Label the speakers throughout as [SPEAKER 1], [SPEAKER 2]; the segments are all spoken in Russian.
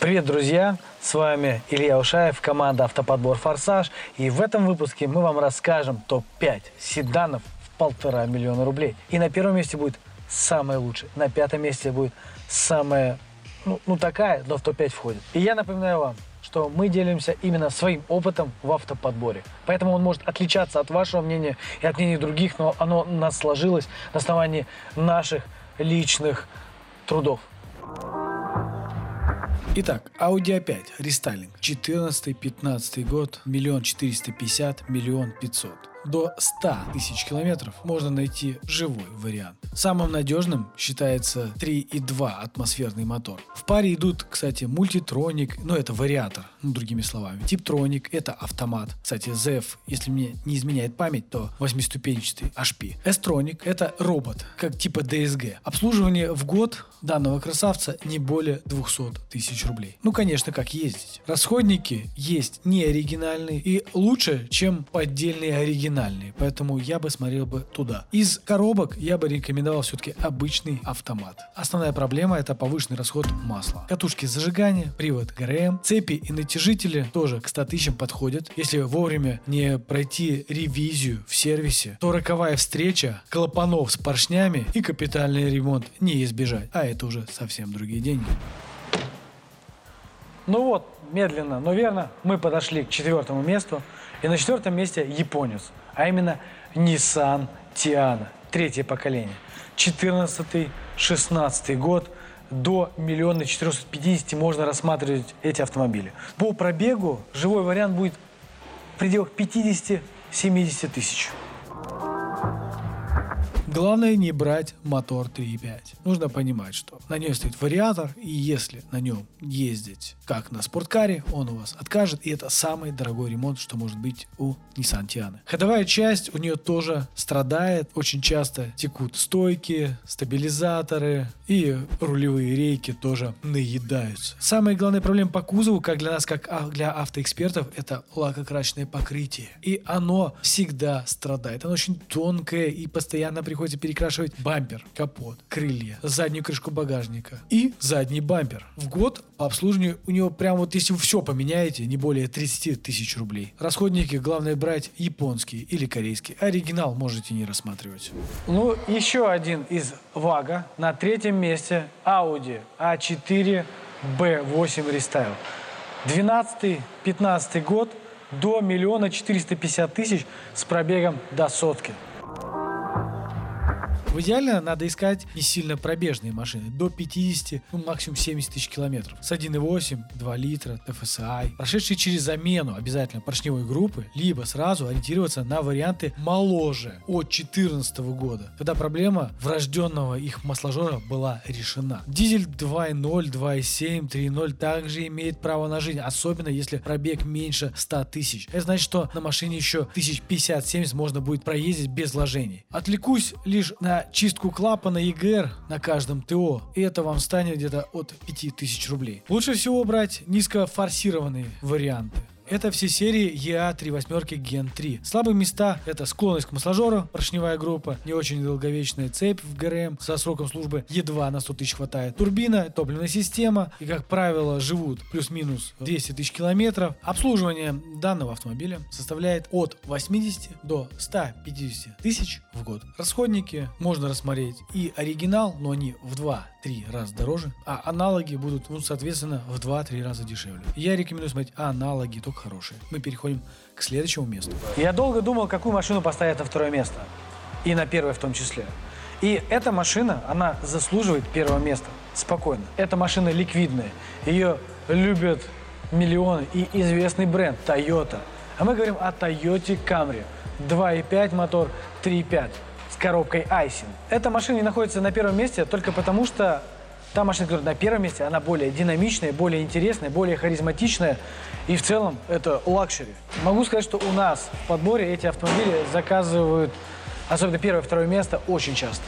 [SPEAKER 1] Привет, друзья! С вами Илья Ушаев, команда «Автоподбор Форсаж». И в этом выпуске мы вам расскажем топ-5 седанов в полтора миллиона рублей. И на первом месте будет самое лучшее. На пятом месте будет самая, ну, ну такая, но в топ-5 входит. И я напоминаю вам, что мы делимся именно своим опытом в автоподборе. Поэтому он может отличаться от вашего мнения и от мнений других, но оно у нас сложилось на основании наших личных трудов. Итак, Audi A5, рестайлинг, 14-15 год, миллион четыреста пятьдесят, миллион пятьсот до 100 тысяч километров можно найти живой вариант. Самым надежным считается 3.2 атмосферный мотор. В паре идут, кстати, мультитроник, но это вариатор, ну, другими словами. Типтроник – это автомат. Кстати, ZF, если мне не изменяет память, то 8-ступенчатый HP. S-троник – это робот, как типа DSG. Обслуживание в год данного красавца не более 200 тысяч рублей. Ну, конечно, как ездить. Расходники есть не оригинальные и лучше, чем поддельные оригинальные оригинальные, поэтому я бы смотрел бы туда. Из коробок я бы рекомендовал все-таки обычный автомат. Основная проблема это повышенный расход масла. Катушки зажигания, привод ГРМ, цепи и натяжители тоже к 100 тысячам подходят. Если вовремя не пройти ревизию в сервисе, то роковая встреча клапанов с поршнями и капитальный ремонт не избежать. А это уже совсем другие деньги. Ну вот, медленно, но верно, мы подошли к четвертому месту. И на четвертом месте японец, а именно Nissan Tiana, третье поколение. 14-16 год, до миллиона 450 можно рассматривать эти автомобили. По пробегу живой вариант будет в пределах 50-70 тысяч. Главное не брать мотор 3.5. Нужно понимать, что на нем стоит вариатор, и если на нем ездить как на спорткаре, он у вас откажет, и это самый дорогой ремонт, что может быть у Nissan Tiana. Ходовая часть у нее тоже страдает, очень часто текут стойки, стабилизаторы и рулевые рейки тоже наедаются. Самая главная проблема по кузову, как для нас, как для автоэкспертов, это лакокрасочное покрытие. И оно всегда страдает. Оно очень тонкое и постоянно приходит приходится перекрашивать бампер, капот, крылья, заднюю крышку багажника и задний бампер. В год по обслуживанию у него прям вот если вы все поменяете, не более 30 тысяч рублей. Расходники главное брать японские или корейские. Оригинал можете не рассматривать. Ну, еще один из ВАГа. На третьем месте Audi A4 B8 Restyle. 12-15 год до миллиона четыреста пятьдесят тысяч с пробегом до сотки. В идеале надо искать не сильно пробежные машины, до 50, ну максимум 70 тысяч километров. С 1.8, 2 литра, TFSI, прошедшие через замену обязательно поршневой группы, либо сразу ориентироваться на варианты моложе, от 2014 года, когда проблема врожденного их масложора была решена. Дизель 2.0, 2.7, 3.0 также имеет право на жизнь, особенно если пробег меньше 100 тысяч. Это значит, что на машине еще 1050-70 можно будет проездить без вложений. Отвлекусь лишь на чистку клапана ЕГР на каждом ТО, и это вам станет где-то от 5000 рублей. Лучше всего брать низкофорсированные варианты. Это все серии EA 3 восьмерки Gen 3. Слабые места – это склонность к масложору, поршневая группа, не очень долговечная цепь в ГРМ со сроком службы едва на 100 тысяч хватает, турбина, топливная система и, как правило, живут плюс-минус 200 тысяч километров. Обслуживание данного автомобиля составляет от 80 до 150 тысяч в год. Расходники можно рассмотреть и оригинал, но они в 2-3 раза дороже, а аналоги будут, ну, соответственно, в 2-3 раза дешевле. Я рекомендую смотреть аналоги, только хорошие. Мы переходим к следующему месту. Я долго думал, какую машину поставить на второе место. И на первое в том числе. И эта машина, она заслуживает первого места. Спокойно. Эта машина ликвидная. Ее любят миллионы и известный бренд Toyota. А мы говорим о Toyota Camry. 2.5 мотор, 3.5 с коробкой Айсин. Эта машина не находится на первом месте только потому, что Та машина, которая на первом месте, она более динамичная, более интересная, более харизматичная. И в целом это luxury. Могу сказать, что у нас в подборе эти автомобили заказывают, особенно первое второе место, очень часто.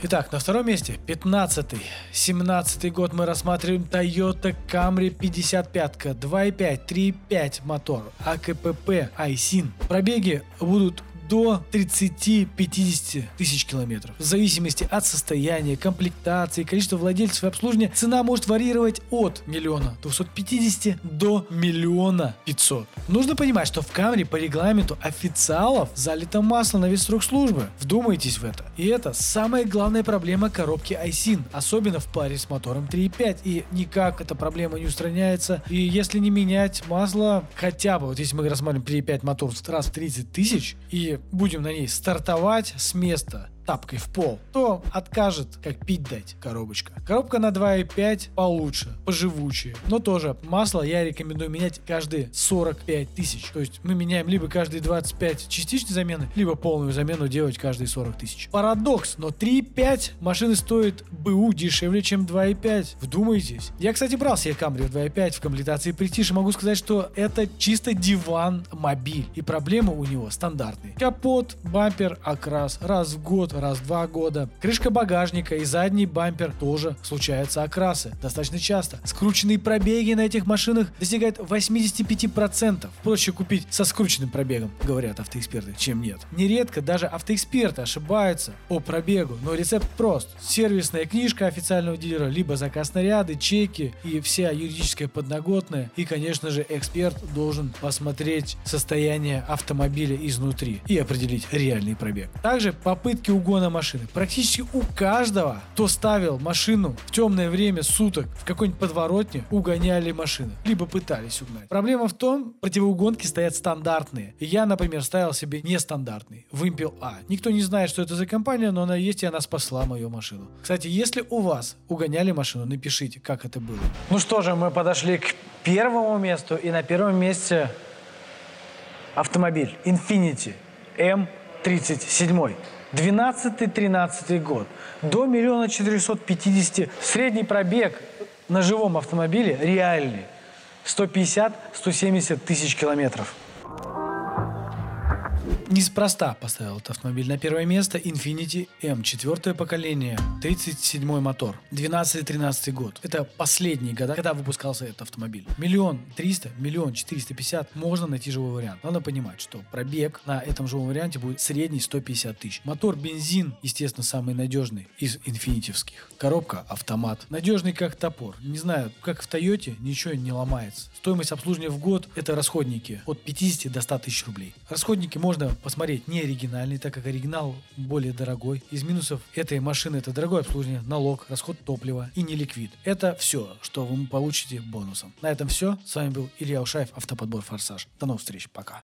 [SPEAKER 1] Итак, на втором месте 15-й. 17 год мы рассматриваем Toyota Camry 55 2.5, 3.5 мотор, АКПП, Aisin. Пробеги будут до 30-50 тысяч километров. В зависимости от состояния, комплектации, количества владельцев и обслуживания, цена может варьировать от миллиона 250 до миллиона 500. Нужно понимать, что в Камри по регламенту официалов залито масло на весь срок службы. Вдумайтесь в это. И это самая главная проблема коробки iSyn, особенно в паре с мотором 3.5. И никак эта проблема не устраняется. И если не менять масло, хотя бы, вот если мы рассматриваем 3.5 мотор раз в 30 тысяч и будем на ней стартовать с места тапкой в пол, то откажет, как пить дать коробочка. Коробка на 2.5 получше, поживучее, но тоже масло я рекомендую менять каждые 45 тысяч. То есть мы меняем либо каждые 25 частичной замены, либо полную замену делать каждые 40 тысяч. Парадокс, но 3.5 машины стоят БУ дешевле, чем 2.5. Вдумайтесь. Я, кстати, брал себе в 2.5 в комплектации и могу сказать, что это чисто диван-мобиль. И проблемы у него стандартные. Капот, бампер, окрас, раз в год, раз в два года. Крышка багажника и задний бампер тоже случаются окрасы. Достаточно часто. Скрученные пробеги на этих машинах достигают 85%. Проще купить со скрученным пробегом, говорят автоэксперты, чем нет. Нередко даже автоэксперты ошибаются по пробегу, но рецепт прост. Сервисная книжка официального дилера, либо заказ наряды, чеки и вся юридическая подноготная. И, конечно же, эксперт должен посмотреть состояние автомобиля изнутри и определить реальный пробег. Также попытки угона угона машины. Практически у каждого, кто ставил машину в темное время суток в какой-нибудь подворотне, угоняли машины. Либо пытались угнать. Проблема в том, противоугонки стоят стандартные. Я, например, ставил себе нестандартный. Вымпел А. Никто не знает, что это за компания, но она есть, и она спасла мою машину. Кстати, если у вас угоняли машину, напишите, как это было. Ну что же, мы подошли к первому месту, и на первом месте автомобиль Infiniti M37. 12-13 год. До миллиона 450 средний пробег на живом автомобиле реальный 150-170 тысяч километров. Неспроста поставил этот автомобиль на первое место Infiniti M, четвертое поколение, 37 мотор, 12-13 год. Это последние года, когда выпускался этот автомобиль. Миллион триста, миллион четыреста пятьдесят, можно найти живой вариант. Надо понимать, что пробег на этом живом варианте будет средний 150 тысяч. Мотор бензин, естественно, самый надежный из инфинитивских. Коробка автомат. Надежный как топор. Не знаю, как в Тойоте, ничего не ломается. Стоимость обслуживания в год – это расходники от 50 до 100 тысяч рублей. Расходники можно посмотреть не оригинальный, так как оригинал более дорогой. Из минусов этой машины это дорогое обслуживание, налог, расход топлива и не ликвид. Это все, что вы получите бонусом. На этом все. С вами был Илья Ушаев, Автоподбор Форсаж. До новых встреч. Пока.